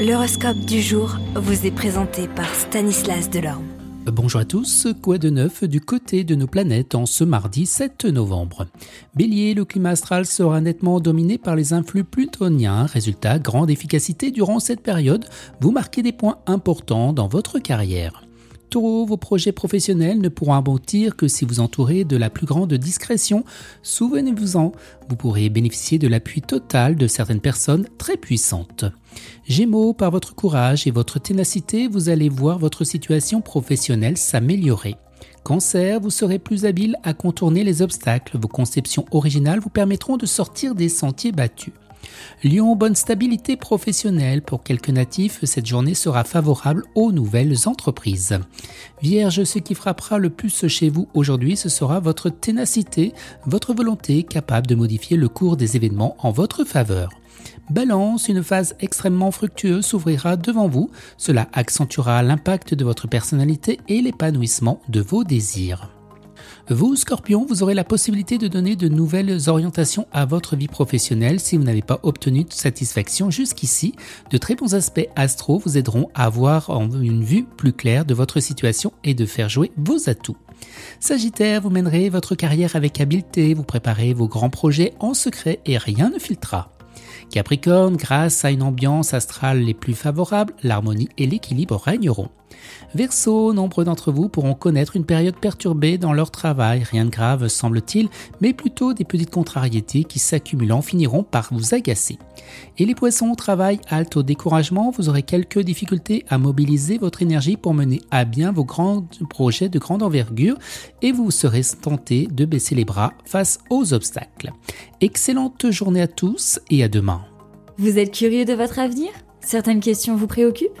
L'horoscope du jour vous est présenté par Stanislas Delorme. Bonjour à tous, quoi de neuf du côté de nos planètes en ce mardi 7 novembre? Bélier, le climat astral sera nettement dominé par les influx plutoniens. Résultat, grande efficacité durant cette période, vous marquez des points importants dans votre carrière. Taureau, vos projets professionnels ne pourront aboutir que si vous entourez de la plus grande discrétion. Souvenez-vous-en, vous pourrez bénéficier de l'appui total de certaines personnes très puissantes. Gémeaux, par votre courage et votre ténacité, vous allez voir votre situation professionnelle s'améliorer. Cancer, vous serez plus habile à contourner les obstacles. Vos conceptions originales vous permettront de sortir des sentiers battus. Lion, bonne stabilité professionnelle. Pour quelques natifs, cette journée sera favorable aux nouvelles entreprises. Vierge, ce qui frappera le plus chez vous aujourd'hui, ce sera votre ténacité, votre volonté capable de modifier le cours des événements en votre faveur. Balance, une phase extrêmement fructueuse s'ouvrira devant vous. Cela accentuera l'impact de votre personnalité et l'épanouissement de vos désirs. Vous, Scorpion, vous aurez la possibilité de donner de nouvelles orientations à votre vie professionnelle si vous n'avez pas obtenu de satisfaction jusqu'ici. De très bons aspects astro vous aideront à avoir une vue plus claire de votre situation et de faire jouer vos atouts. Sagittaire, vous mènerez votre carrière avec habileté, vous préparez vos grands projets en secret et rien ne filtrera. Capricorne, grâce à une ambiance astrale les plus favorables, l'harmonie et l'équilibre régneront. Verseau, nombre d'entre vous pourront connaître une période perturbée dans leur travail, rien de grave semble-t-il, mais plutôt des petites contrariétés qui s'accumulant finiront par vous agacer. Et les poissons au travail, halte au découragement, vous aurez quelques difficultés à mobiliser votre énergie pour mener à bien vos grands projets de grande envergure et vous serez tenté de baisser les bras face aux obstacles. Excellente journée à tous et à demain. Vous êtes curieux de votre avenir? Certaines questions vous préoccupent?